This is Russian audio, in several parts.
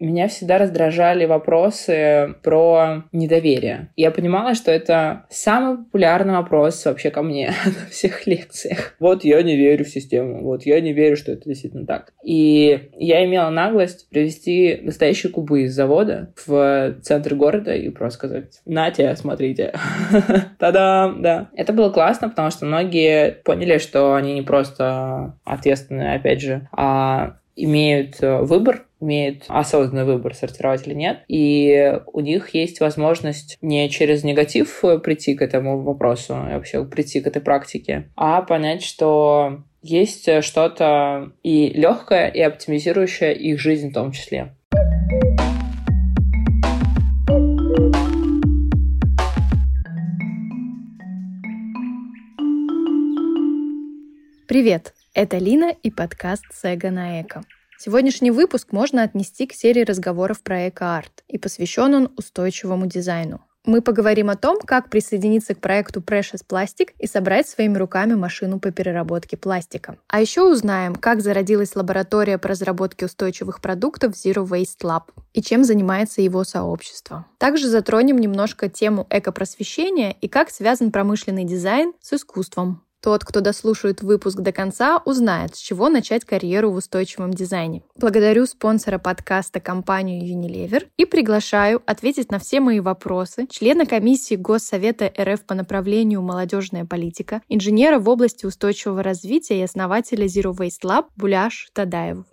Меня всегда раздражали вопросы про недоверие. Я понимала, что это самый популярный вопрос вообще ко мне на всех лекциях. Вот я не верю в систему, вот я не верю, что это действительно так. И я имела наглость привести настоящие кубы из завода в центр города и просто сказать, нате, смотрите. Та-дам, да. Это было классно, потому что многие поняли, что они не просто ответственные, опять же, а имеют э, выбор, имеют осознанный выбор, сортировать или нет. И у них есть возможность не через негатив прийти к этому вопросу, а вообще прийти к этой практике, а понять, что есть что-то и легкое, и оптимизирующее их жизнь в том числе. Привет! Это Лина и подкаст «Сега на эко». Сегодняшний выпуск можно отнести к серии разговоров про эко-арт, и посвящен он устойчивому дизайну. Мы поговорим о том, как присоединиться к проекту Precious Plastic и собрать своими руками машину по переработке пластика. А еще узнаем, как зародилась лаборатория по разработке устойчивых продуктов Zero Waste Lab и чем занимается его сообщество. Также затронем немножко тему экопросвещения и как связан промышленный дизайн с искусством. Тот, кто дослушает выпуск до конца, узнает, с чего начать карьеру в устойчивом дизайне. Благодарю спонсора подкаста компанию Unilever и приглашаю ответить на все мои вопросы члена комиссии Госсовета РФ по направлению молодежная политика, инженера в области устойчивого развития и основателя Zero Waste Lab Буляш Тадаеву.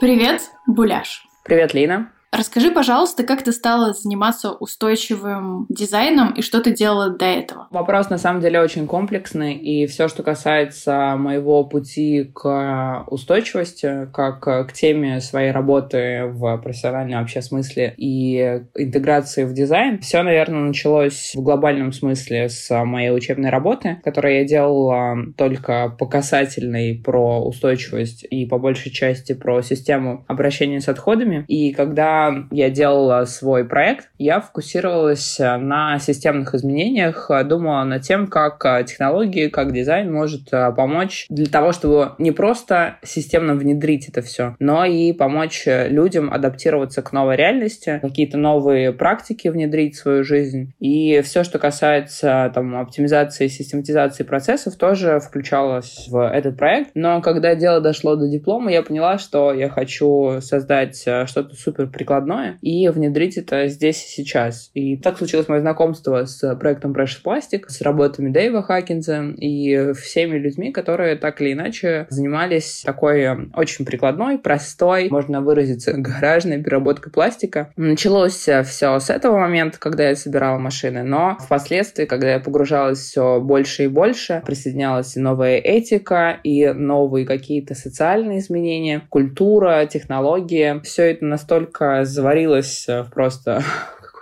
Привет, Буляш. Привет, Лина. Расскажи, пожалуйста, как ты стала заниматься устойчивым дизайном и что ты делала до этого? Вопрос на самом деле очень комплексный, и все, что касается моего пути к устойчивости, как к теме своей работы в профессиональном вообще смысле и интеграции в дизайн, все, наверное, началось в глобальном смысле с моей учебной работы, которую я делала только по касательной про устойчивость и по большей части про систему обращения с отходами. И когда я делала свой проект, я фокусировалась э, на системных изменениях, э, думала над тем, как э, технологии, как дизайн может помочь для того, чтобы не просто системно внедрить это все, но и помочь людям адаптироваться к новой реальности, какие-то новые практики внедрить в свою жизнь. И все, что касается там, оптимизации, систематизации процессов, тоже включалось в этот проект. Но когда дело дошло до диплома, я поняла, что я хочу создать что-то супер прикладное и внедрить это здесь и сейчас. И так случилось мое знакомство с проектом Precious Plastic, с работами Дэйва Хакинза и всеми людьми, которые так или иначе занимались такой очень прикладной, простой, можно выразиться, гаражной переработкой пластика. Началось все с этого момента, когда я собирала машины, но впоследствии, когда я погружалась все больше и больше, присоединялась и новая этика, и новые какие-то социальные изменения, культура, технологии. Все это настолько заварилась э, просто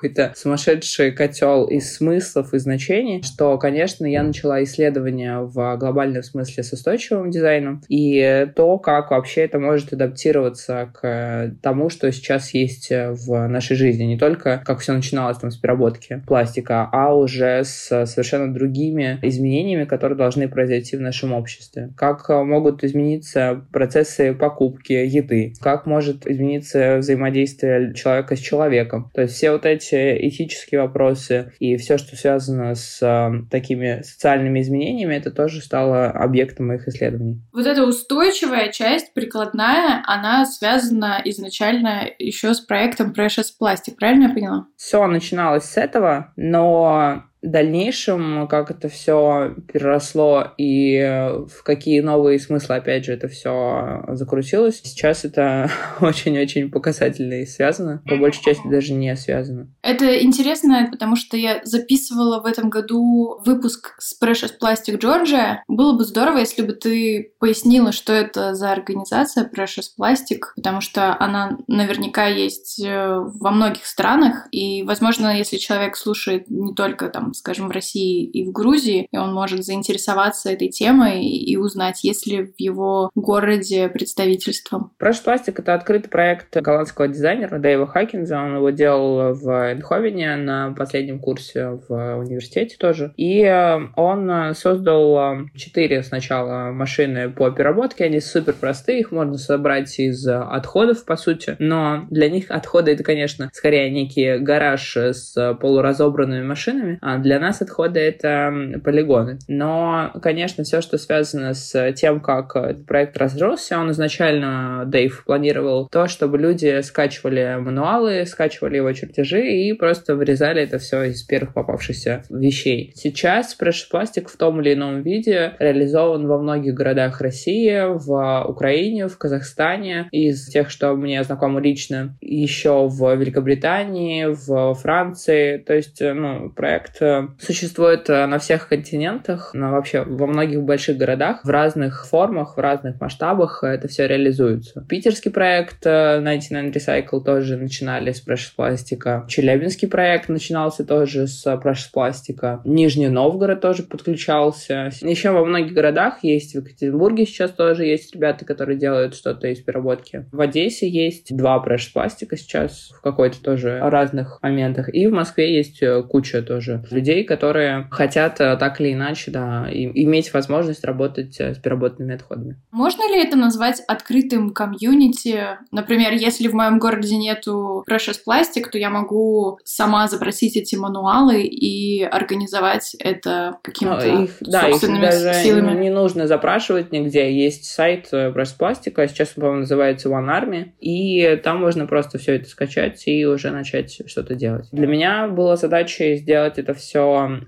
какой-то сумасшедший котел из смыслов и значений, что, конечно, я начала исследования в глобальном смысле с устойчивым дизайном и то, как вообще это может адаптироваться к тому, что сейчас есть в нашей жизни. Не только как все начиналось там с переработки пластика, а уже с совершенно другими изменениями, которые должны произойти в нашем обществе. Как могут измениться процессы покупки еды, как может измениться взаимодействие человека с человеком. То есть все вот эти этические вопросы и все, что связано с э, такими социальными изменениями, это тоже стало объектом моих исследований. Вот эта устойчивая часть, прикладная, она связана изначально еще с проектом Precious Plastic, правильно я поняла? Все начиналось с этого, но дальнейшем, как это все переросло и в какие новые смыслы, опять же, это все закрутилось. Сейчас это очень-очень показательно и связано. По большей части даже не связано. Это интересно, потому что я записывала в этом году выпуск с Precious Plastic Georgia. Было бы здорово, если бы ты пояснила, что это за организация Precious Plastic, потому что она наверняка есть э, во многих странах, и, возможно, если человек слушает не только там скажем, в России и в Грузии, и он может заинтересоваться этой темой и узнать, есть ли в его городе представительство. Прош пластик — это открытый проект голландского дизайнера Дэйва Хакинза. Он его делал в Эндховене на последнем курсе в университете тоже. И э, он создал э, четыре сначала машины по переработке. Они супер простые, их можно собрать из отходов, по сути. Но для них отходы — это, конечно, скорее некий гараж с полуразобранными машинами. А для нас отходы — это полигоны. Но, конечно, все, что связано с тем, как проект разросся, он изначально, Дэйв, планировал то, чтобы люди скачивали мануалы, скачивали его чертежи и просто вырезали это все из первых попавшихся вещей. Сейчас Plastic в том или ином виде реализован во многих городах России, в Украине, в Казахстане, из тех, что мне знакомы лично, еще в Великобритании, в Франции. То есть, ну, проект существует э, на всех континентах, но вообще во многих больших городах, в разных формах, в разных масштабах это все реализуется. Питерский проект 99 э, Recycle тоже начинали с Precious пластика. Челябинский проект начинался тоже с Precious пластика. Нижний Новгород тоже подключался. Еще во многих городах есть, в Екатеринбурге сейчас тоже есть ребята, которые делают что-то из переработки. В Одессе есть два Precious пластика сейчас в какой-то тоже разных моментах. И в Москве есть э, куча тоже людей, которые хотят э, так или иначе, да, иметь возможность работать с переработанными отходами. Можно ли это назвать открытым комьюнити? Например, если в моем городе нету Precious Plastic, то я могу сама запросить эти мануалы и организовать это какими-то ну, их, да, их даже силами. не нужно запрашивать нигде. Есть сайт э, Precious Plastic, а сейчас, по-моему, называется One Army, и там можно просто все это скачать и уже начать что-то делать. Для меня была задача сделать это все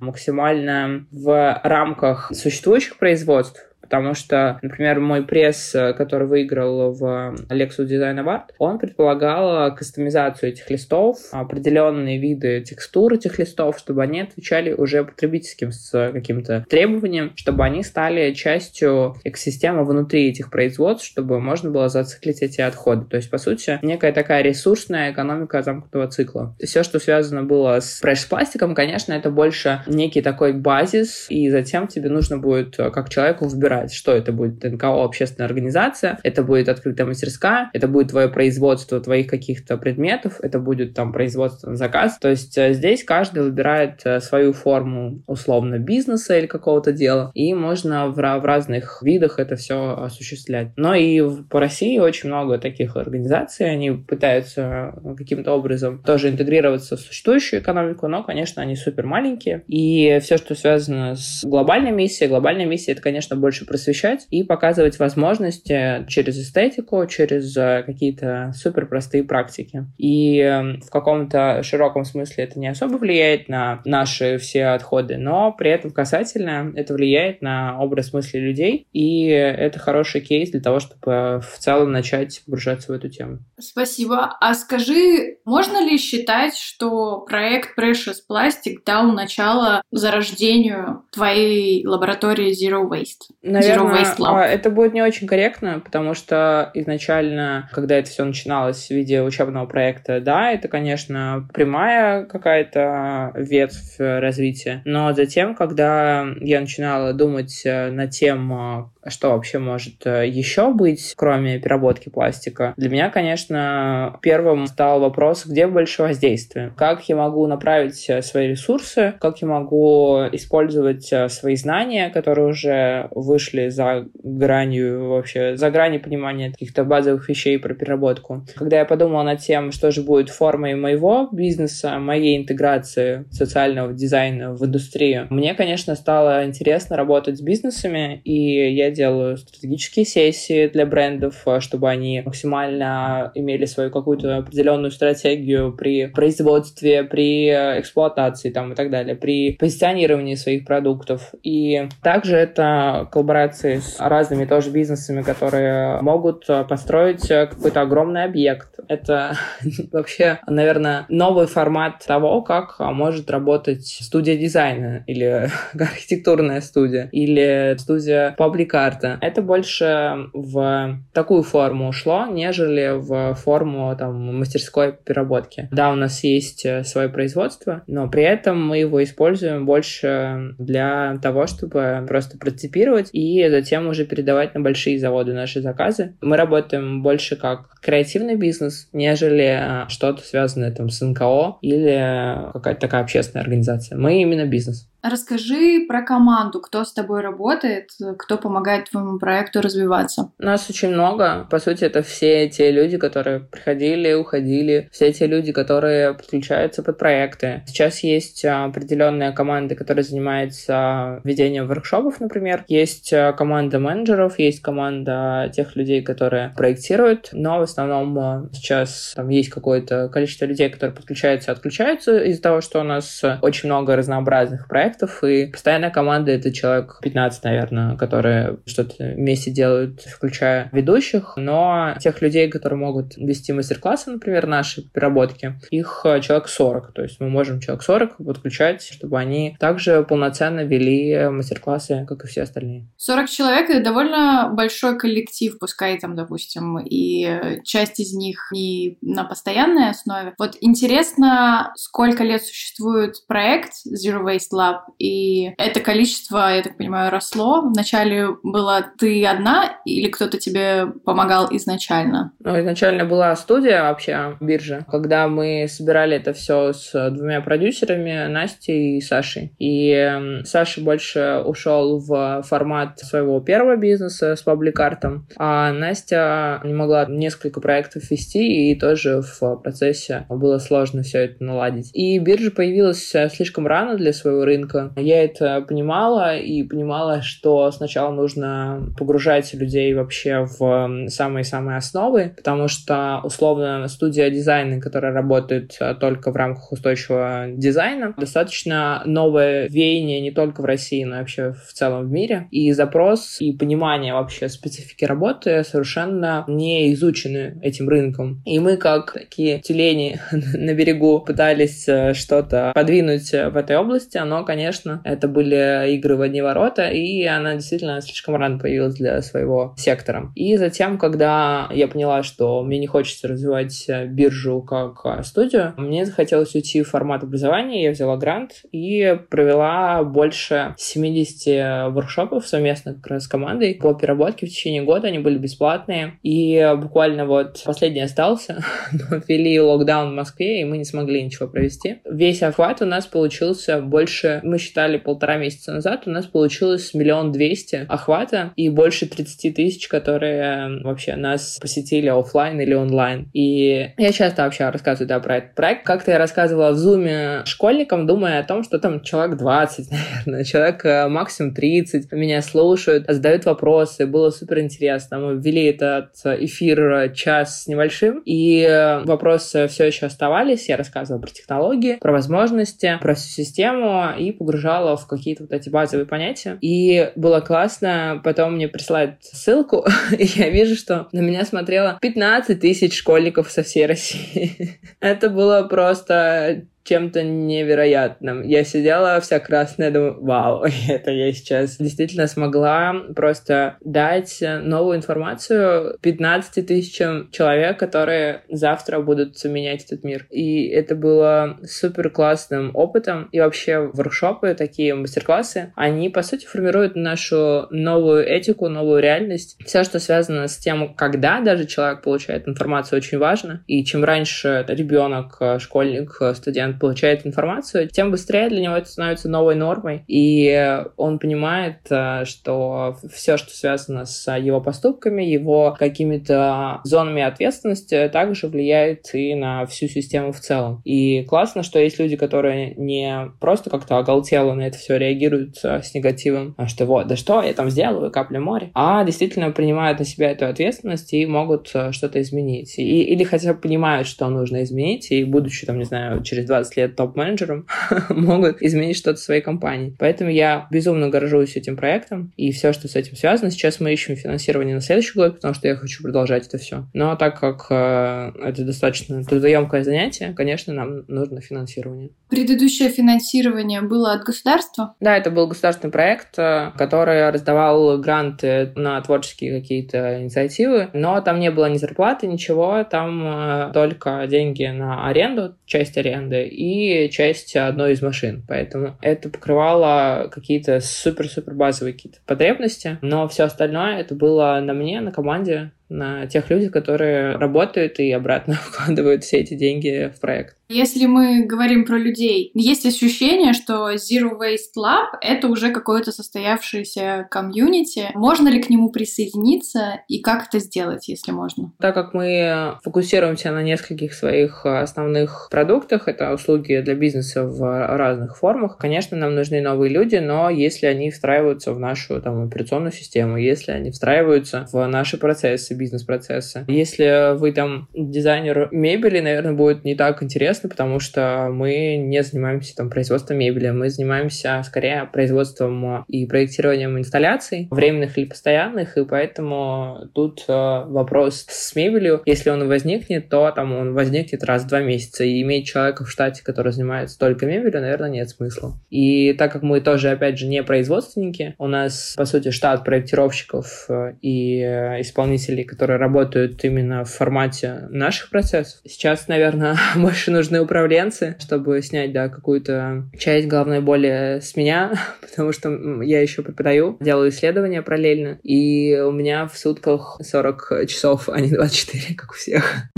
максимально в рамках существующих производств, Потому что, например, мой пресс, э, который выиграл в Lexus Design Award, он предполагал кастомизацию этих листов, определенные виды текстур этих листов, чтобы они отвечали уже потребительским каким-то требованием, чтобы они стали частью экосистемы внутри этих производств, чтобы можно было зациклить эти отходы. То есть, по сути, некая такая ресурсная экономика замкнутого цикла. Все, что связано было с пресс-пластиком, конечно, это больше некий такой базис, и затем тебе нужно будет э, как человеку выбирать выбирать, что это будет НКО, общественная организация, это будет открытая мастерская, это будет твое производство твоих каких-то предметов, это будет там производство на заказ. То есть э, здесь каждый выбирает э, свою форму условно бизнеса или какого-то дела, и можно в, в разных видах это все осуществлять. Но и по России очень много таких организаций, они пытаются э, каким-то образом тоже интегрироваться в существующую экономику, но, конечно, они супер маленькие. И все, что связано с глобальной миссией, глобальная миссия, это, конечно, больше больше просвещать и показывать возможности через эстетику, через э, какие-то супер простые практики. И эм, в каком-то широком смысле это не особо влияет на наши все отходы, но при этом касательно это влияет на образ мысли людей, и это хороший кейс для того, чтобы в целом начать погружаться в эту тему. Спасибо. А скажи, можно ли считать, что проект Precious Plastic дал начало зарождению твоей лаборатории Zero Waste? Наверное, а, это будет не очень корректно, потому что изначально, когда это все начиналось в виде учебного проекта, да, это, конечно, прямая какая-то ветвь развития. Но затем, когда я начинала думать э, над тем, что вообще может э, еще быть, кроме переработки пластика, для меня, конечно, первым стал вопрос, где больше воздействия. Как я могу направить э, свои ресурсы, как я могу использовать э, свои знания, которые уже вышли за гранью вообще, за грани понимания каких-то базовых вещей про переработку. Когда я подумала над тем, что же будет формой моего бизнеса, моей интеграции социального дизайна в индустрию, мне, конечно, стало интересно работать с бизнесами, и я делаю стратегические сессии для брендов, э, чтобы они максимально имели свою какую-то определенную стратегию при производстве, при э, эксплуатации там, и так далее, при позиционировании своих продуктов. И также это коллаборации с разными тоже бизнесами, которые могут э, построить какой-то огромный объект. Это вообще, наверное, новый формат того, как может работать студия дизайна или архитектурная студия или студия публикации арта. Это больше в такую форму ушло, нежели в форму там, мастерской переработки. Да, у нас есть э, свое производство, но при этом мы его используем больше для того, чтобы просто процепировать и затем уже передавать на большие заводы наши заказы. Мы работаем больше как креативный бизнес, нежели э, что-то связанное там с НКО или какая-то такая общественная организация. Мы именно бизнес. Расскажи про команду, кто с тобой работает, кто помогает твоему проекту развиваться. Нас очень много. По сути, это все те люди, которые приходили, уходили, все те люди, которые подключаются под проекты. Сейчас есть определенная команда, которая занимается ведением воркшопов, например. Есть команда менеджеров, есть команда тех людей, которые проектируют, но в основном сейчас там есть какое-то количество людей, которые подключаются и отключаются из-за того, что у нас очень много разнообразных проектов, проектов, и постоянная команда — это человек 15, наверное, которые что-то вместе делают, включая ведущих, но тех людей, которые могут вести мастер-классы, например, наши переработки, их э, человек 40, то есть мы можем человек 40 подключать, чтобы они также полноценно вели мастер-классы, как и все остальные. 40 человек — это довольно большой коллектив, пускай там, допустим, и часть из них не на постоянной основе. Вот интересно, сколько лет существует проект Zero Waste Lab, и это количество, я так понимаю, росло. Вначале была ты одна или кто-то тебе помогал изначально? Ну, изначально была студия вообще, биржа, когда мы собирали это все с двумя продюсерами, Настей и Сашей. И Саша больше ушел в формат своего первого бизнеса с пабликартом, а Настя не могла несколько проектов вести, и тоже в процессе было сложно все это наладить. И биржа появилась слишком рано для своего рынка, рынка. Я это понимала и понимала, что сначала нужно погружать людей вообще в самые-самые основы, потому что, условно, студия дизайна, которая работает э, только в рамках устойчивого дизайна, достаточно новое веяние не только в России, но и вообще в целом в мире. И запрос, и понимание вообще специфики работы совершенно не изучены этим рынком. И мы, как такие тюлени на берегу, пытались э, что-то подвинуть в этой области, оно, конечно, конечно. Это были игры в одни ворота, и она действительно слишком рано появилась для своего сектора. И затем, когда я поняла, что мне не хочется развивать биржу как студию, мне захотелось уйти в формат образования, я взяла грант и провела больше 70 воркшопов совместно как раз с командой по переработке в течение года. Они были бесплатные. И буквально вот последний остался. Ввели локдаун в Москве, и мы не смогли ничего провести. Весь охват у нас получился больше мы считали полтора месяца назад, у нас получилось миллион двести охвата и больше 30 тысяч, которые вообще нас посетили офлайн или онлайн. И я часто вообще рассказываю да, про этот проект. Как-то я рассказывала в зуме школьникам, думая о том, что там человек 20, наверное, человек э, максимум 30 меня слушают, задают вопросы. Было супер интересно. Мы ввели этот эфир час с небольшим, и вопросы все еще оставались. Я рассказывала про технологии, про возможности, про всю систему и погружала в какие-то вот эти базовые понятия. И было классно. Потом мне присылают ссылку, и я вижу, что на меня смотрело 15 тысяч школьников со всей России. Это было просто чем-то невероятным. Я сидела вся красная, думаю, вау, это я сейчас действительно смогла просто дать новую информацию 15 тысячам человек, которые завтра будут менять этот мир. И это было супер классным опытом. И вообще воркшопы, такие мастер-классы, они, по сути, формируют нашу новую этику, новую реальность. Все, что связано с тем, когда даже человек получает информацию, очень важно. И чем раньше ребенок, школьник, студент получает информацию, тем быстрее для него это становится новой нормой. И он понимает, э, что все, что связано с его поступками, его какими-то зонами ответственности, также влияет и на всю систему в целом. И классно, что есть люди, которые не просто как-то оголтело на это все реагируют э, с негативом, а что вот, да что я там сделаю, капля моря, а действительно принимают на себя эту ответственность и могут э, что-то изменить. И, или хотя бы понимают, что нужно изменить, и будучи там, не знаю, через 20 20 лет топ-менеджером, могут изменить что-то в своей компании. Поэтому я безумно горжусь этим проектом и все, что с этим связано. Сейчас мы ищем финансирование на следующий год, потому что я хочу продолжать это все. Но так как э, это достаточно трудоемкое занятие, конечно, нам нужно финансирование. Предыдущее финансирование было от государства? Да, это был государственный проект, э, который раздавал гранты на творческие какие-то инициативы, но там не было ни зарплаты, ничего, там э, только деньги на аренду, часть аренды и часть одной из машин. Поэтому это покрывало какие-то супер-супер базовые какие-то потребности, но все остальное это было на мне, на команде, на тех людях, которые работают и обратно вкладывают все эти деньги в проект. Если мы говорим про людей, есть ощущение, что Zero Waste Lab — это уже какое-то состоявшееся комьюнити. Можно ли к нему присоединиться и как это сделать, если можно? Так как мы фокусируемся на нескольких своих основных продуктах, это услуги для бизнеса в разных формах, конечно, нам нужны новые люди, но если они встраиваются в нашу там, операционную систему, если они встраиваются в наши процессы, бизнес-процессы, если вы там дизайнер мебели, наверное, будет не так интересно, интересно, потому что мы не занимаемся там производством мебели, мы занимаемся скорее производством и проектированием инсталляций, временных или постоянных, и поэтому тут э, вопрос с мебелью, если он возникнет, то там он возникнет раз в два месяца, и иметь человека в штате, который занимается только мебелью, наверное, нет смысла. И так как мы тоже, опять же, не производственники, у нас, по сути, штат проектировщиков э, и э, исполнителей, которые работают именно в формате наших процессов. Сейчас, наверное, больше нужно нужны управленцы, чтобы снять, да, какую-то часть головной боли с меня, потому что я еще преподаю, делаю исследования параллельно, и у меня в сутках 40 часов, а не 24, как у всех.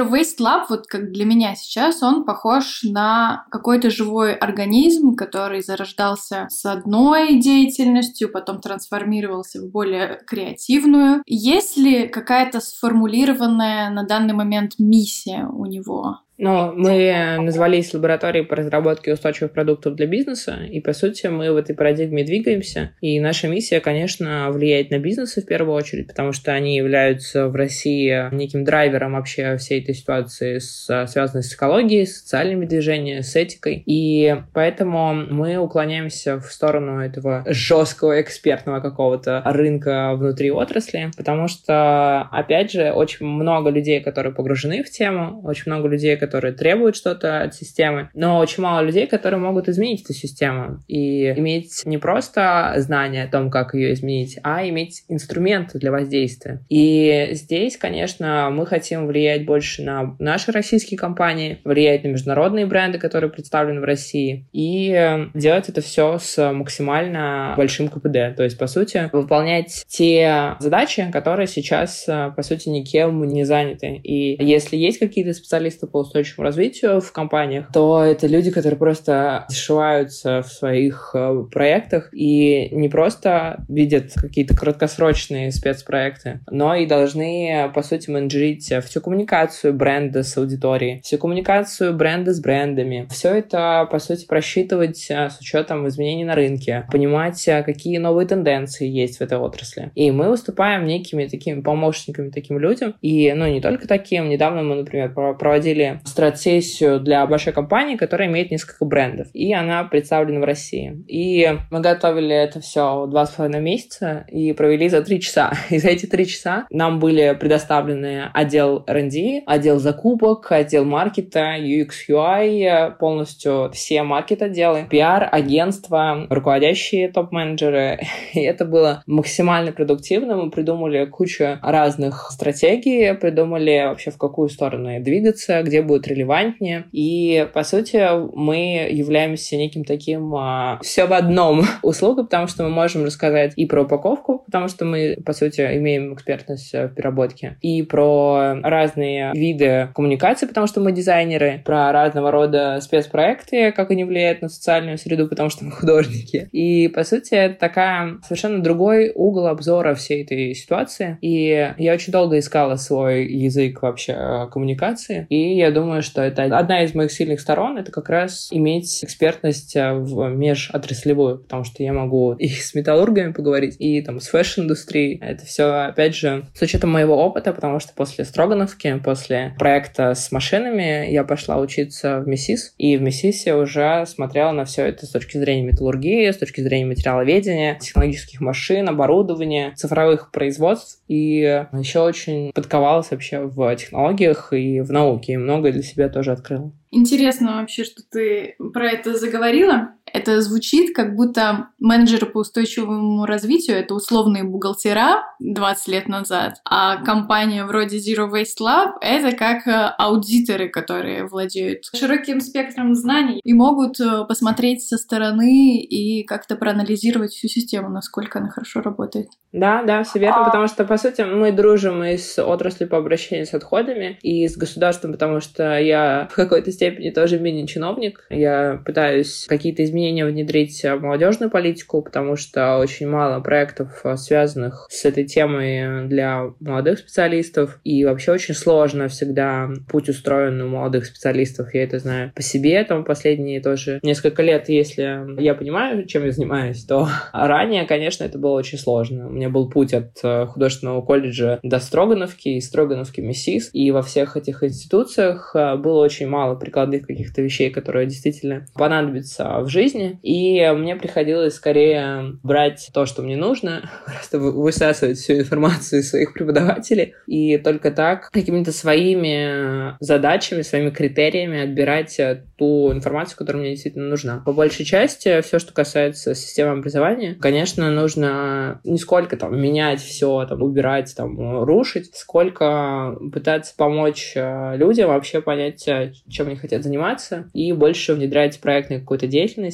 Zero Waste Lab, вот как для меня сейчас, он похож на какой-то живой организм, который зарождался с одной деятельностью, потом трансформировался в более креативную. Есть ли какая-то сформулированная на данный момент миссия у него? Но мы назвались лабораторией по разработке устойчивых продуктов для бизнеса, и, по сути, мы в этой парадигме двигаемся. И наша миссия, конечно, влиять на бизнесы в первую очередь, потому что они являются в России неким драйвером вообще всей этой ситуации, связанной с экологией, с социальными движениями, с этикой. И поэтому мы уклоняемся в сторону этого жесткого экспертного какого-то рынка внутри отрасли, потому что, опять же, очень много людей, которые погружены в тему, очень много людей, которые которые требуют что-то от системы, но очень мало людей, которые могут изменить эту систему и иметь не просто знания о том, как ее изменить, а иметь инструменты для воздействия. И здесь, конечно, мы хотим влиять больше на наши российские компании, влиять на международные бренды, которые представлены в России, и делать это все с максимально большим КПД. То есть, по сути, выполнять те задачи, которые сейчас, по сути, никем не заняты. И если есть какие-то специалисты по устойчивому устойчивому развитию в компаниях, то это люди, которые просто зашиваются в своих э, проектах и не просто видят какие-то краткосрочные спецпроекты, но и должны, по сути, менеджерить всю коммуникацию бренда с аудиторией, всю коммуникацию бренда с брендами. Все это, по сути, просчитывать э, с учетом изменений на рынке, понимать, э, какие новые тенденции есть в этой отрасли. И мы выступаем некими такими помощниками таким людям. И, ну, не только таким. Недавно мы, например, проводили страт-сессию для большой компании, которая имеет несколько брендов. И она представлена в России. И мы готовили это все два с половиной месяца и провели за три часа. И за эти три часа нам были предоставлены отдел R&D, отдел закупок, отдел маркета, UX, UI, полностью все маркет-отделы, PR, агентства, руководящие топ-менеджеры. И это было максимально продуктивно. Мы придумали кучу разных стратегий, придумали вообще в какую сторону двигаться, где будет релевантнее. И, по сути, мы являемся неким таким а, все в одном услугой, потому что мы можем рассказать и про упаковку, потому что мы, по сути, имеем экспертность в переработке, и про разные виды коммуникации, потому что мы дизайнеры, про разного рода спецпроекты, как они влияют на социальную среду, потому что мы художники. И, по сути, это такая совершенно другой угол обзора всей этой ситуации. И я очень долго искала свой язык вообще коммуникации, и я думаю, думаю, что это одна из моих сильных сторон, это как раз иметь экспертность э, в межотраслевую, потому что я могу и с металлургами поговорить, и там с fashion-индустрией. Это все, опять же, с учетом моего опыта, потому что после Строгановки, после проекта с машинами, я пошла учиться в МИСИС, и в МИСИСе уже смотрела на все это с точки зрения металлургии, с точки зрения материаловедения, технологических машин, оборудования, цифровых производств, и еще очень подковалась вообще в технологиях и в науке, и многое для себя тоже открыла. Интересно вообще, что ты про это заговорила. Это звучит, как будто менеджеры по устойчивому развитию — это условные бухгалтера 20 лет назад, а компания вроде Zero Waste Lab — это как э, аудиторы, которые владеют широким спектром знаний и могут э, посмотреть со стороны и как-то проанализировать всю систему, насколько она хорошо работает. Да, да, все верно, потому что, по сути, мы дружим и с отраслью по обращению с отходами, и с государством, потому что я в какой-то степени тоже мини-чиновник. Я пытаюсь какие-то изменения внедрить в молодежную политику, потому что очень мало проектов, э, связанных с этой темой для молодых специалистов, и вообще очень сложно всегда путь устроен у молодых специалистов. Я это знаю по себе, там последние тоже несколько лет, если я понимаю, чем я занимаюсь, то ранее, конечно, это было очень сложно меня был путь от э, художественного колледжа до Строгановки и Строгановки МИСИС. И во всех этих институциях э, было очень мало прикладных каких-то вещей, которые действительно понадобятся в жизни. И мне приходилось скорее брать то, что мне нужно, просто высасывать всю информацию из своих преподавателей. И только так какими-то своими задачами, своими критериями отбирать э, ту информацию, которая мне действительно нужна. По большей части, все, что касается системы образования, конечно, нужно не сколько там менять все, там, убирать, там, рушить, сколько пытаться помочь э, людям вообще понять, э, чем они хотят заниматься, и больше внедрять проектной какой-то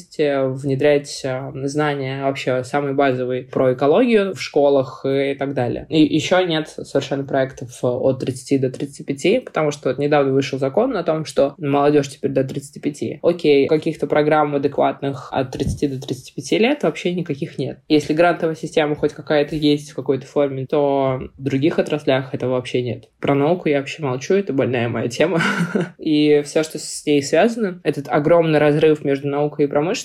деятельности, внедрять э, знания вообще самые базовые про экологию в школах и так далее. И еще нет совершенно проектов от 30 до 35, потому что вот недавно вышел закон о том, что молодежь теперь до 35. Окей, каких-то программ адекватных от 30 до 35 лет вообще никаких нет. Если грантовая система хоть какая-то есть в какой-то форме, то в других отраслях этого вообще нет. Про науку я вообще молчу, это больная моя тема. и все, что с ней связано, этот огромный разрыв между наукой и промышленностью,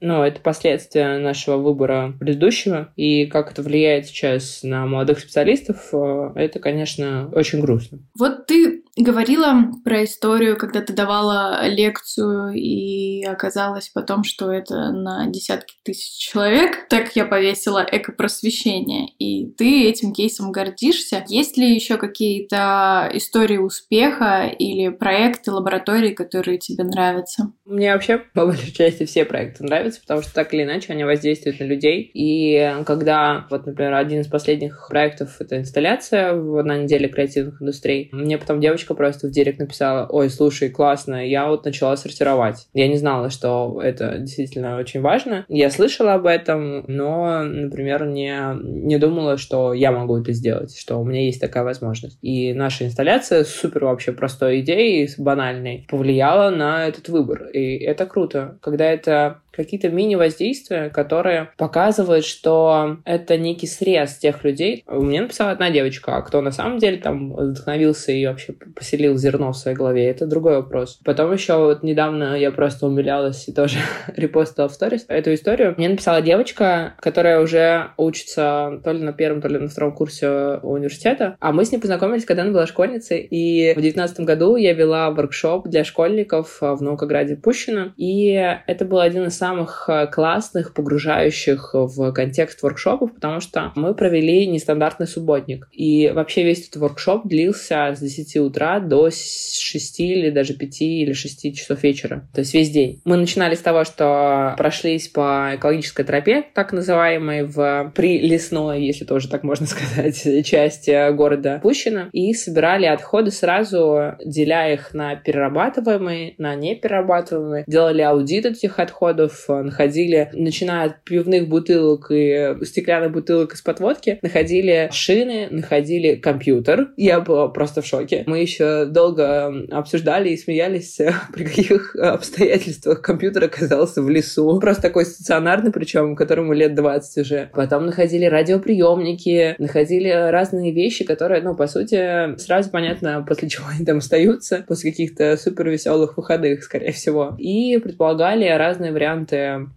ну, это последствия нашего выбора предыдущего, и как это влияет сейчас на молодых специалистов, э, это, конечно, очень грустно. Вот ты говорила про историю, когда ты давала лекцию, и оказалось потом, что это на десятки тысяч человек. Так я повесила экопросвещение, и ты этим кейсом гордишься. Есть ли еще какие-то истории успеха или проекты, лаборатории, которые тебе нравятся? Мне вообще, по большей части, все проекты нравятся, потому что так или иначе они воздействуют на людей. И когда, вот, например, один из последних проектов — это инсталляция на неделе креативных индустрий, мне потом девочка девочка просто в директ написала, ой, слушай, классно, я вот начала сортировать. Я не знала, что это действительно очень важно. Я слышала об этом, но, например, не, не думала, что я могу это сделать, что у меня есть такая возможность. И наша инсталляция супер вообще простой идеей, банальной, повлияла на этот выбор. И это круто, когда это какие-то мини-воздействия, которые показывают, что это некий срез тех людей. Мне написала одна девочка, а кто на самом деле там вдохновился и вообще поселил зерно в своей голове, это другой вопрос. Потом еще вот недавно я просто умилялась и тоже репостила в сторис эту историю. Мне написала девочка, которая уже учится то ли на первом, то ли на втором курсе университета, а мы с ней познакомились, когда она была школьницей, и в девятнадцатом году я вела воркшоп для школьников в Наукограде Пущино, и это был один из самых э, классных, погружающих в контекст воркшопов, потому что мы провели нестандартный субботник. И вообще весь этот воркшоп длился с 10 утра до 6 или даже 5 или 6 часов вечера. То есть весь день. Мы начинали с того, что прошлись по экологической тропе, так называемой, в прилесной, если тоже так можно сказать, части города Пущино, и собирали отходы сразу, деля их на перерабатываемые, на неперерабатываемые, делали аудит этих отходов, находили, начиная от пивных бутылок и стеклянных бутылок из-под водки, находили шины, находили компьютер. Я была просто в шоке. Мы еще долго обсуждали и смеялись, при каких обстоятельствах компьютер оказался в лесу. Просто такой стационарный, причем, которому лет 20 уже. Потом находили радиоприемники, находили разные вещи, которые, ну, по сути, сразу понятно, после чего они там остаются, после каких-то супер веселых выходных, скорее всего. И предполагали разные варианты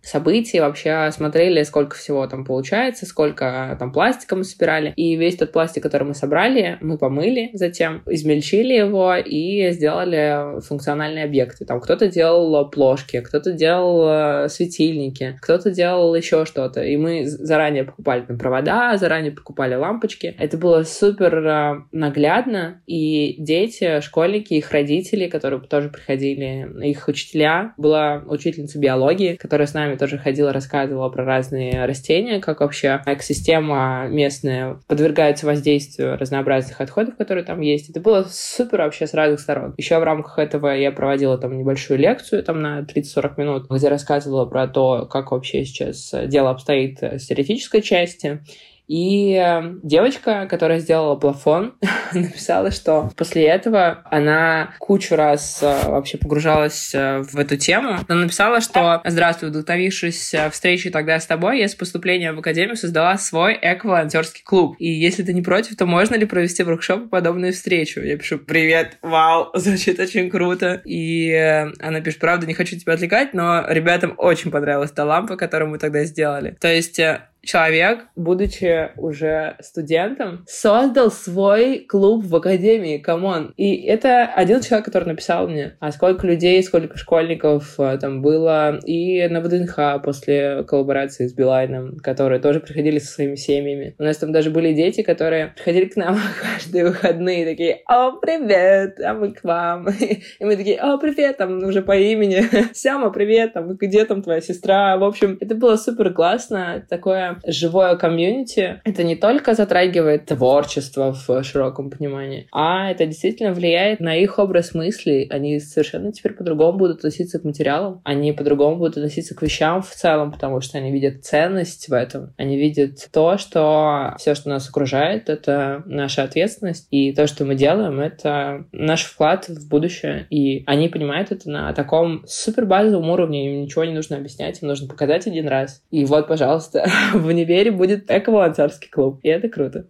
событий, вообще смотрели, сколько всего там получается, сколько там пластика мы собирали. И весь тот пластик, который мы собрали, мы помыли затем, измельчили его и сделали функциональные объекты. Там кто-то делал плошки, кто-то делал э, светильники, кто-то делал еще что-то. И мы заранее покупали там провода, заранее покупали лампочки. Это было супер э, наглядно, и дети, школьники, их родители, которые тоже приходили, их учителя, была учительница биологии, которая с нами тоже ходила, рассказывала про разные растения, как вообще экосистема местная подвергается воздействию разнообразных отходов, которые там есть. Это было супер вообще с разных сторон. Еще в рамках этого я проводила там небольшую лекцию там на 30-40 минут, где рассказывала про то, как вообще сейчас дело обстоит с теоретической части. И э, девочка, которая сделала плафон, написала, что после этого она кучу раз э, вообще погружалась э, в эту тему. Она написала, что «Здравствуй, вдохновившись встречей тогда с тобой, я с поступлением в академию создала свой эко-волонтерский клуб. И если ты не против, то можно ли провести воркшоп подобную встречу?» Я пишу «Привет, вау, звучит очень круто». И она пишет «Правда, не хочу тебя отвлекать, но ребятам очень понравилась та лампа, которую мы тогда сделали». То есть человек, будучи уже студентом, создал свой клуб в академии, come on. И это один человек, который написал мне, а сколько людей, сколько школьников э, там было и на ВДНХ после коллаборации с Билайном, которые тоже приходили со своими семьями. У нас там даже были дети, которые приходили к нам каждые выходные, такие, о, привет, а мы к вам. И мы такие, о, привет, там уже по имени. Сёма, привет, там, где там твоя сестра? В общем, это было супер классно, такое живое комьюнити, это не только затрагивает творчество в широком понимании, а это действительно влияет на их образ мыслей. Они совершенно теперь по-другому будут относиться к материалам, они по-другому будут относиться к вещам в целом, потому что они видят ценность в этом. Они видят то, что все, что нас окружает, это наша ответственность, и то, что мы делаем, это наш вклад в будущее. И они понимают это на таком супер базовом уровне, им ничего не нужно объяснять, им нужно показать один раз. И вот, пожалуйста, в универе будет эко-волонтерский клуб. И это круто.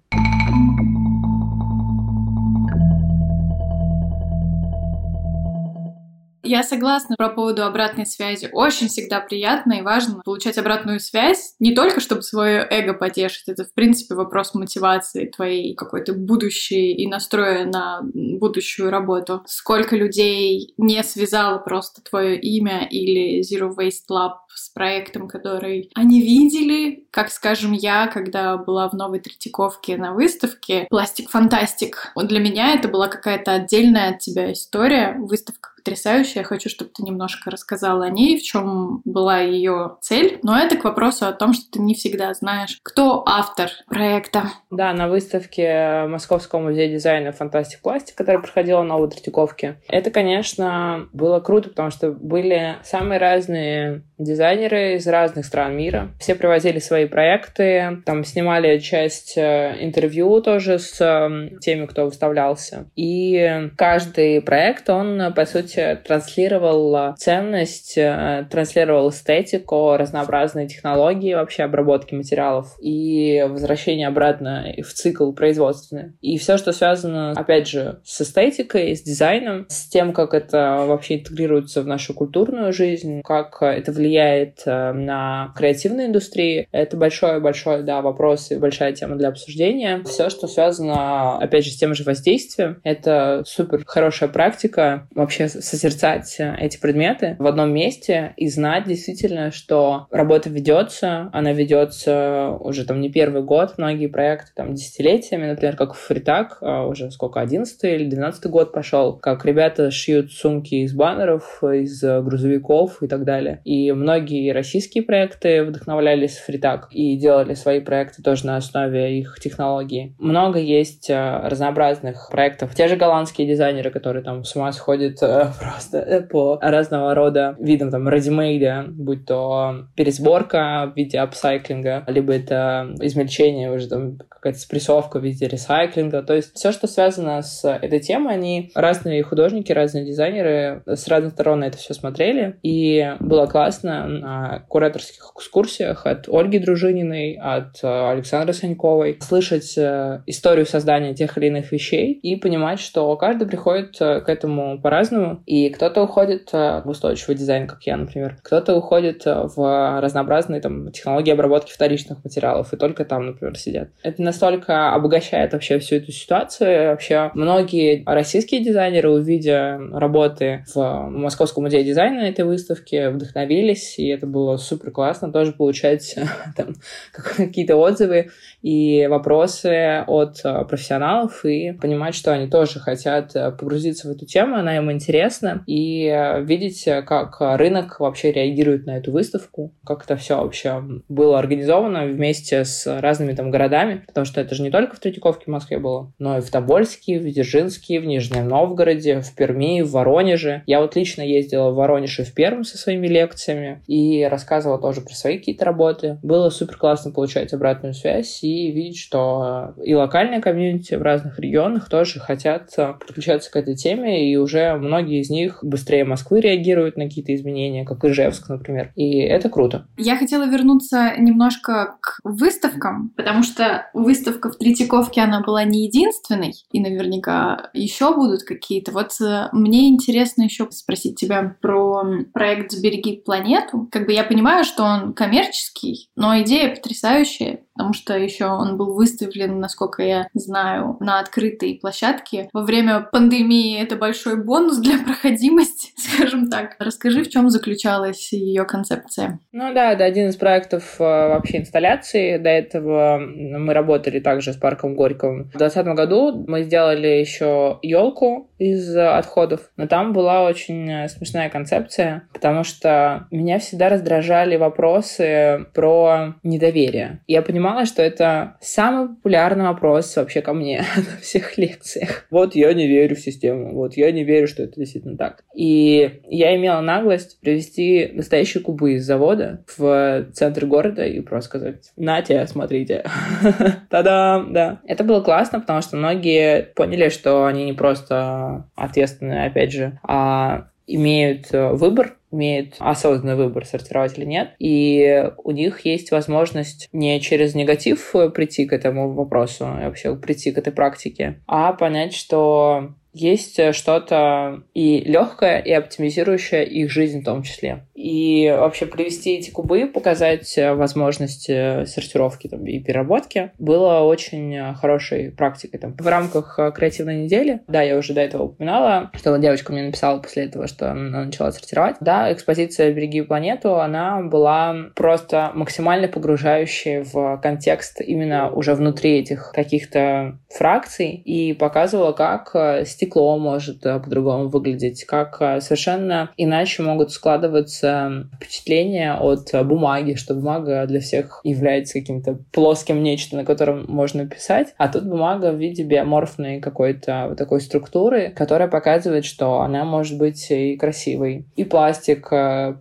Я согласна про поводу обратной связи. Очень всегда приятно и важно получать обратную связь, не только чтобы свое эго потешить, это, в принципе, вопрос мотивации твоей какой-то будущей и настроя на будущую работу. Сколько людей не связало просто твое имя или Zero Waste Lab с проектом, который они видели, как, скажем, я, когда была в Новой Третьяковке на выставке «Пластик Фантастик». Для меня это была какая-то отдельная от тебя история. Выставка потрясающая. Я хочу, чтобы ты немножко рассказала о ней, в чем была ее цель. Но это к вопросу о том, что ты не всегда знаешь, кто автор проекта. Да, на выставке Московского музея дизайна «Фантастик Пластик», которая проходила на Новой Третьяковке. Это, конечно, было круто, потому что были самые разные дизайнеры из разных стран мира. Все привозили свои проекты, там снимали часть э, интервью тоже с эм, теми, кто выставлялся. И каждый проект, он, по сути, транслировал ценность, э, транслировал эстетику, разнообразные технологии вообще обработки материалов и возвращение обратно в цикл производственный. И все, что связано, опять же, с эстетикой, с дизайном, с тем, как это вообще интегрируется в нашу культурную жизнь, как это влияет э, на креативную индустрию. Это большой-большой, да, вопрос и большая тема для обсуждения. Все, что связано, опять же, с тем же воздействием, это супер хорошая практика вообще созерцать эти предметы в одном месте и знать действительно, что работа ведется, она ведется уже там не первый год, многие проекты там десятилетиями, например, как Фритак, а уже сколько, одиннадцатый или двенадцатый год пошел, как ребята шьют сумки из баннеров, из грузовиков и так далее. И многие российские проекты вдохновлялись фритак и делали свои проекты тоже на основе их технологий. Много есть э, разнообразных проектов. Те же голландские дизайнеры, которые там с ума сходят э, просто по разного рода видам, там, редимейда, будь то пересборка в виде апсайклинга, либо это измельчение уже там какая-то спрессовка в виде ресайклинга. То есть все, что связано с этой темой, они разные художники, разные дизайнеры с разных сторон это все смотрели. И было классно на кураторских экскурсиях от Ольги Дружининой, от э, Александры Саньковой слышать э, историю создания тех или иных вещей и понимать, что каждый приходит э, к этому по-разному. И кто-то уходит в устойчивый дизайн, как я, например. Кто-то уходит в разнообразные там, технологии обработки вторичных материалов и только там, например, сидят. Это настолько обогащает вообще всю эту ситуацию. Вообще многие российские дизайнеры, увидя работы в Московском музее дизайна на этой выставке, вдохновились, и это было супер классно тоже получать там, какие-то отзывы и вопросы от профессионалов и понимать, что они тоже хотят погрузиться в эту тему, она им интересна, и видеть, как рынок вообще реагирует на эту выставку, как это все вообще было организовано вместе с разными там городами, потому что это же не только в Третьяковке в Москве было, но и в Тобольске, в Дзержинске, в Нижнем Новгороде, в Перми, в Воронеже. Я вот лично ездила в Воронеж и в Пермь со своими лекциями и рассказывала тоже про свои какие-то работы. Было супер классно получать обратную связь и видеть, что и локальные комьюнити в разных регионах тоже хотят подключаться к этой теме, и уже многие из них быстрее Москвы реагируют на какие-то изменения, как Ижевск, например. И это круто. Я хотела вернуться немножко к выставкам, потому что выставка в Третьяковке, она была не единственной, и наверняка еще будут какие-то. Вот э, мне интересно еще спросить тебя про проект «Сбереги планету». Как бы я понимаю, что он коммерческий, но идея потрясающая потому что еще он был выставлен, насколько я знаю, на открытой площадке. Во время пандемии это большой бонус для проходимости, скажем так. Расскажи, в чем заключалась ее концепция? Ну да, это один из проектов э, вообще инсталляции. До этого мы работали также с парком Горького. В 2020 году мы сделали еще елку из отходов, но там была очень э, смешная концепция, потому что меня всегда раздражали вопросы про недоверие. Я понимала, что это самый популярный вопрос вообще ко мне на всех лекциях. Вот я не верю в систему, вот я не верю, что это действительно так. И я имела наглость привести настоящие кубы из завода в центр города и просто сказать, нате, смотрите. Та-дам, да. Это было классно, потому что многие поняли, что они не просто ответственные, опять же, а имеют э, выбор имеют осознанный выбор, сортировать или нет. И у них есть возможность не через негатив прийти к этому вопросу, вообще прийти к этой практике, а понять, что есть что-то и легкое, и оптимизирующее их жизнь в том числе. И вообще привести эти кубы, показать возможности сортировки там, и переработки было очень хорошей практикой. Там. В рамках креативной недели, да, я уже до этого упоминала, что девочка мне написала после этого, что она начала сортировать. Да, экспозиция «Береги планету», она была просто максимально погружающей в контекст именно уже внутри этих каких-то фракций и показывала, как стекло может э, по-другому выглядеть, как э, совершенно иначе могут складываться впечатления от э, бумаги, что бумага для всех является каким-то плоским нечто, на котором можно писать, а тут бумага в виде биоморфной какой-то вот такой структуры, которая показывает, что она может быть и красивой. И пластик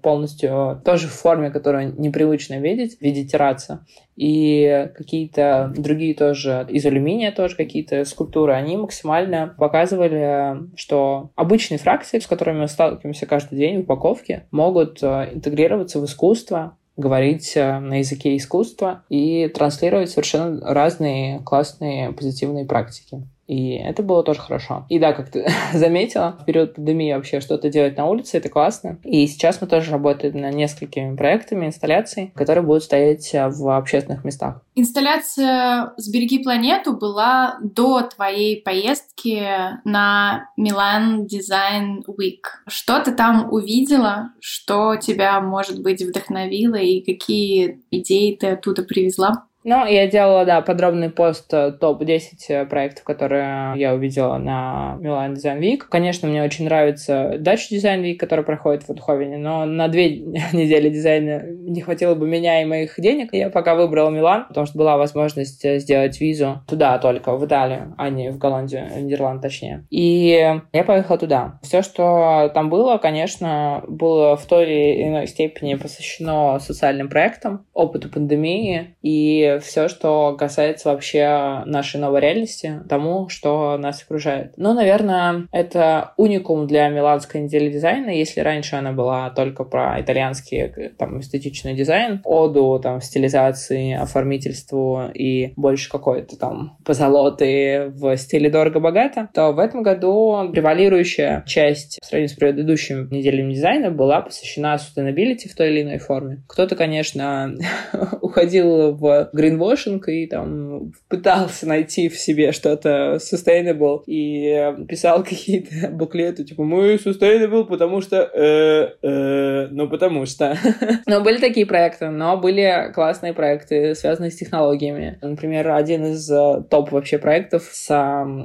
полностью тоже в форме, которую непривычно видеть, в виде терраса и какие-то другие тоже из алюминия тоже какие-то скульптуры, они максимально показывали, что обычные фракции, с которыми мы сталкиваемся каждый день в упаковке, могут э, интегрироваться в искусство, говорить э, на языке искусства и транслировать совершенно разные классные позитивные практики. И это было тоже хорошо. И да, как ты заметила, в период пандемии вообще что-то делать на улице, это классно. И сейчас мы тоже работаем над несколькими проектами инсталляций, которые будут стоять в общественных местах. Инсталляция «Сбереги планету» была до твоей поездки на Милан Design Week. Что ты там увидела, что тебя, может быть, вдохновило и какие идеи ты оттуда привезла? Ну, я делала, да, подробный пост э, топ-10 э, проектов, которые я увидела на Милан Design Week. Конечно, мне очень нравится Dutch Design Week, который проходит в Эндховене, но на две недели дизайна не хватило бы меня и моих денег. Я пока выбрала Милан, потому что была возможность сделать визу туда только, в Италию, а не в Голландию, в Нидерланд точнее. И я поехала туда. Все, что там было, конечно, было в той или иной степени посвящено социальным проектам, опыту пандемии и все, что касается вообще нашей новой реальности, тому, что нас окружает. Ну, наверное, это уникум для миланской недели дизайна. Если раньше она была только про итальянский там, эстетичный дизайн, оду там, стилизации, оформительству и больше какой-то там позолоты в стиле дорого-богато, то в этом году превалирующая часть в сравнении с предыдущими неделями дизайна была посвящена sustainability в той или иной форме. Кто-то, конечно, уходил в гринвошинг и там пытался найти в себе что-то sustainable и писал какие-то буклеты, типа, мы sustainable, потому что... Э, э, ну, потому что... но были такие проекты, но были классные проекты, связанные с технологиями. Например, один из э, топ вообще проектов с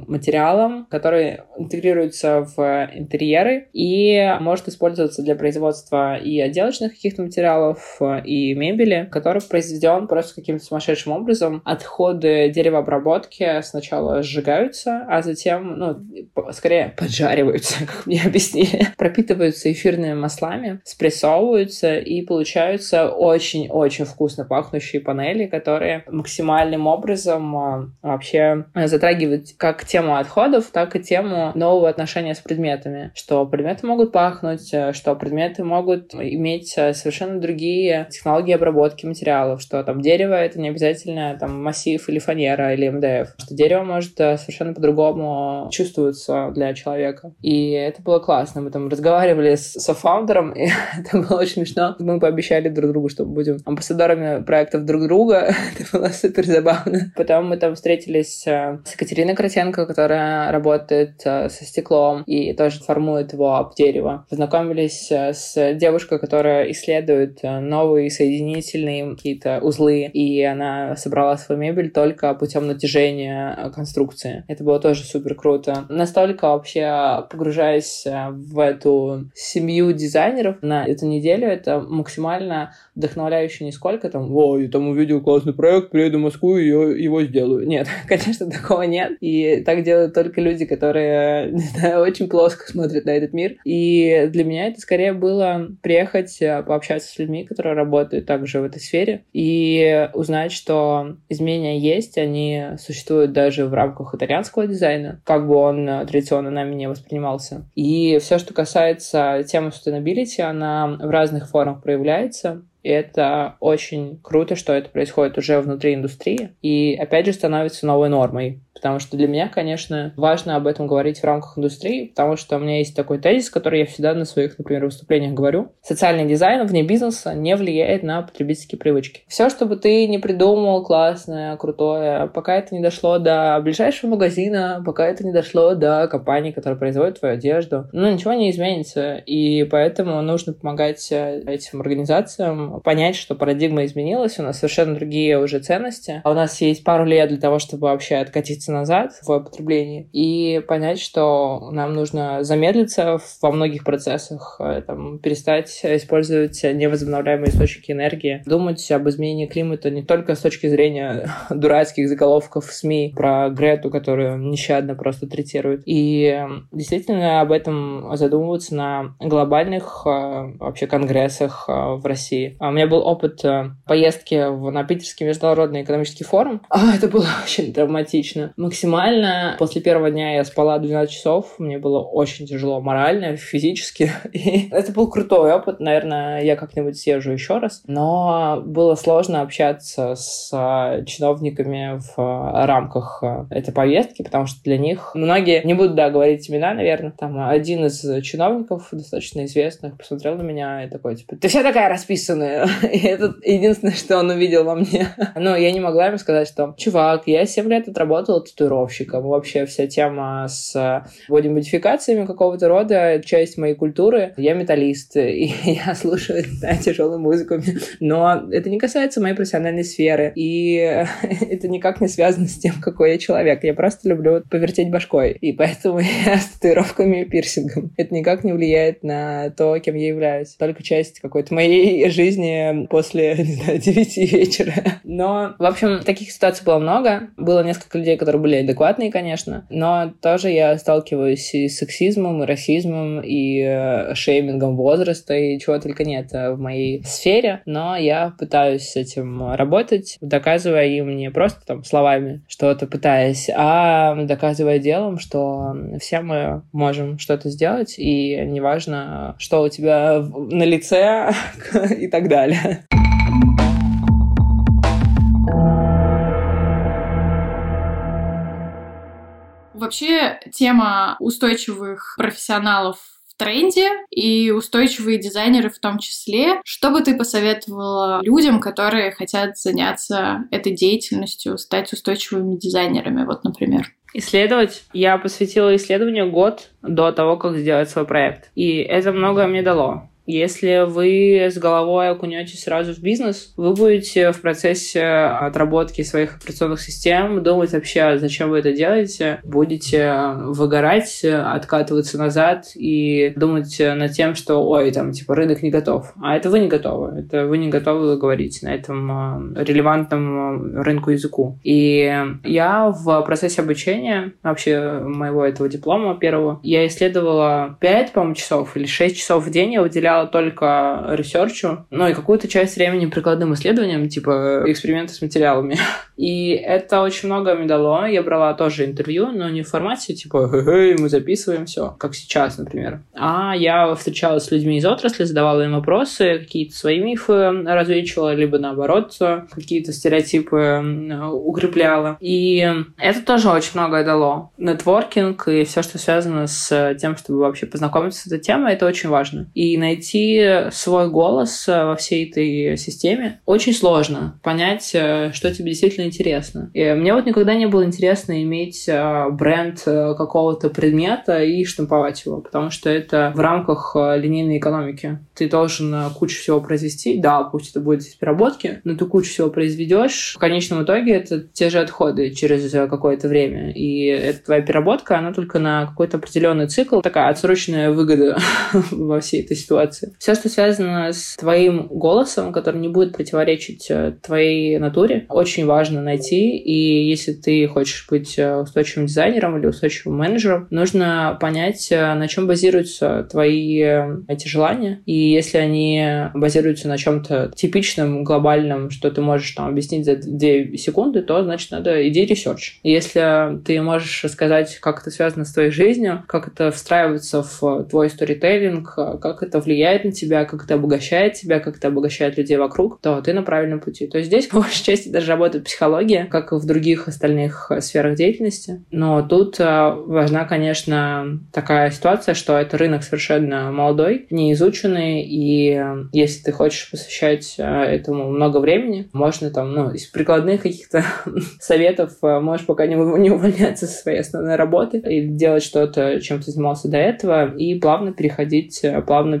материалом, который интегрируется в интерьеры и может использоваться для производства и отделочных каких-то материалов, и мебели, который произведен просто каким-то образом. Отходы деревообработки сначала сжигаются, а затем, ну, скорее поджариваются, как мне объяснили, пропитываются эфирными маслами, спрессовываются и получаются очень-очень вкусно пахнущие панели, которые максимальным образом а, вообще затрагивают как тему отходов, так и тему нового отношения с предметами, что предметы могут пахнуть, что предметы могут иметь совершенно другие технологии обработки материалов, что там дерево — это не обязательно там массив или фанера или МДФ, что дерево может совершенно по-другому чувствоваться для человека. И это было классно. Мы там разговаривали с софаундером, и это было очень смешно. Мы пообещали друг другу, что будем амбассадорами проектов друг друга. это было супер забавно. Потом мы там встретились э, с Екатериной Кротенко, которая работает э, со стеклом и тоже формует его об дерево. Познакомились э, с девушкой, которая исследует новые соединительные какие-то узлы, и она собрала свою мебель только путем натяжения конструкции. Это было тоже супер круто. Настолько вообще погружаясь в эту семью дизайнеров на эту неделю, это максимально вдохновляюще не сколько там, о, я там увидел классный проект, приеду в Москву и его сделаю. Нет, конечно, такого нет. И так делают только люди, которые знаю, очень плоско смотрят на этот мир. И для меня это скорее было приехать, э, пообщаться с людьми, которые работают также в этой сфере, и узнать, что изменения есть, они существуют даже в рамках итальянского дизайна, как бы он э, традиционно нами не воспринимался. И все, что касается темы sustainability, она в разных формах проявляется. И это очень круто, что это происходит уже внутри индустрии. И опять же становится новой нормой. Потому что для меня, конечно, важно об этом говорить в рамках индустрии, потому что у меня есть такой тезис, который я всегда на своих, например, выступлениях говорю. Социальный дизайн вне бизнеса не влияет на потребительские привычки. Все, что бы ты не придумал классное, крутое, пока это не дошло до ближайшего магазина, пока это не дошло до компании, которая производит твою одежду, ну, ничего не изменится. И поэтому нужно помогать этим организациям понять, что парадигма изменилась, у нас совершенно другие уже ценности. А у нас есть пару лет для того, чтобы вообще откатиться назад в потреблении и понять, что нам нужно замедлиться во многих процессах, э, там, перестать использовать невозобновляемые источники энергии, думать об изменении климата не только с точки зрения дурацких заголовков в СМИ про Грету, которую нещадно просто третируют, и действительно об этом задумываться на глобальных э, вообще конгрессах э, в России. А у меня был опыт поездки на Питерский международный экономический форум. А, это было очень травматично максимально. После первого дня я спала 12 часов. Мне было очень тяжело морально, физически. И это был крутой опыт. Наверное, я как-нибудь съезжу еще раз. Но было сложно общаться с а, чиновниками в а, рамках этой повестки, потому что для них многие, не буду, да, говорить имена, наверное, там один из чиновников достаточно известных посмотрел на меня и такой, типа, ты вся такая расписанная. И это единственное, что он увидел во мне. Но я не могла ему сказать, что, чувак, я 7 лет отработал татуировщиком. Вообще вся тема с э, бодимодификациями какого-то рода часть моей культуры. Я металлист, и я слушаю да, тяжелую музыку, но это не касается моей профессиональной сферы, и это никак не связано с тем, какой я человек. Я просто люблю повертеть башкой, и поэтому я с татуировками и пирсингом. Это никак не влияет на то, кем я являюсь. Только часть какой-то моей жизни жизни после, не знаю, 9 вечера. Но, в общем, таких ситуаций было много. Было несколько людей, которые были адекватные, конечно, но тоже я сталкиваюсь и с сексизмом, и расизмом, и э, шеймингом возраста, и чего только нет э, в моей сфере, но я пытаюсь с этим работать, доказывая им не просто там словами что-то пытаясь, а доказывая делом, что все мы можем что-то сделать, и неважно, что у тебя на лице и так далее. Вообще, тема устойчивых профессионалов в тренде и устойчивые дизайнеры в том числе. Что бы ты посоветовала людям, которые хотят заняться этой деятельностью, стать устойчивыми дизайнерами, вот, например? Исследовать. Я посвятила исследованию год до того, как сделать свой проект. И это многое мне дало. Если вы с головой окунетесь сразу в бизнес, вы будете в процессе отработки своих операционных систем думать вообще, зачем вы это делаете, будете выгорать, откатываться назад и думать над тем, что, ой, там, типа, рынок не готов. А это вы не готовы. Это вы не готовы говорить на этом э, релевантном рынку языку. И я в процессе обучения, вообще моего этого диплома первого, я исследовала 5, по-моему, часов или 6 часов в день я уделяла уделяла только research у, ну и какую-то часть времени прикладным исследованиям, типа эксперименты с материалами. И это очень много мне дало. Я брала тоже интервью, но не в формате типа «Хе-хе, мы записываем все», как сейчас, например. А я встречалась с людьми из отрасли, задавала им вопросы, какие-то свои мифы развенчивала, либо наоборот какие-то стереотипы укрепляла. И это тоже очень многое дало. Нетворкинг и все, что связано с тем, чтобы вообще познакомиться с этой темой, это очень важно. И найти свой голос во всей этой системе очень сложно. Понять, что тебе действительно интересно. И мне вот никогда не было интересно иметь а, бренд э, какого-то предмета и штамповать его, потому что это в рамках э, линейной экономики. Ты должен э, кучу всего произвести, да, пусть это будет переработки, но ты кучу всего произведешь. В конечном итоге это те же отходы через какое-то время. И эта твоя переработка, она только на какой-то определенный цикл, такая отсроченная выгода во всей этой ситуации. Все, что связано с твоим голосом, который не будет противоречить твоей натуре, очень важно найти, и если ты хочешь быть э, устойчивым дизайнером или устойчивым менеджером, нужно понять, э, на чем базируются твои э, эти желания, и если они базируются на чем-то типичном, глобальном, что ты можешь там объяснить за 2 секунды, то, значит, надо идти research. Если ты можешь рассказать, как это связано с твоей жизнью, как это встраивается в твой сторителлинг, как это влияет на тебя, как это обогащает тебя, как это обогащает людей вокруг, то ты на правильном пути. То есть здесь, по большей части, даже работает психология, как и в других остальных э, сферах деятельности. Но тут э, важна, конечно, такая ситуация, что это рынок совершенно молодой, не изученный, и э, если ты хочешь посвящать этому много времени, можно там, ну, из прикладных каких-то советов можешь пока не, не увольняться со своей основной работы или делать что-то, чем ты занимался до этого, и плавно переходить, плавно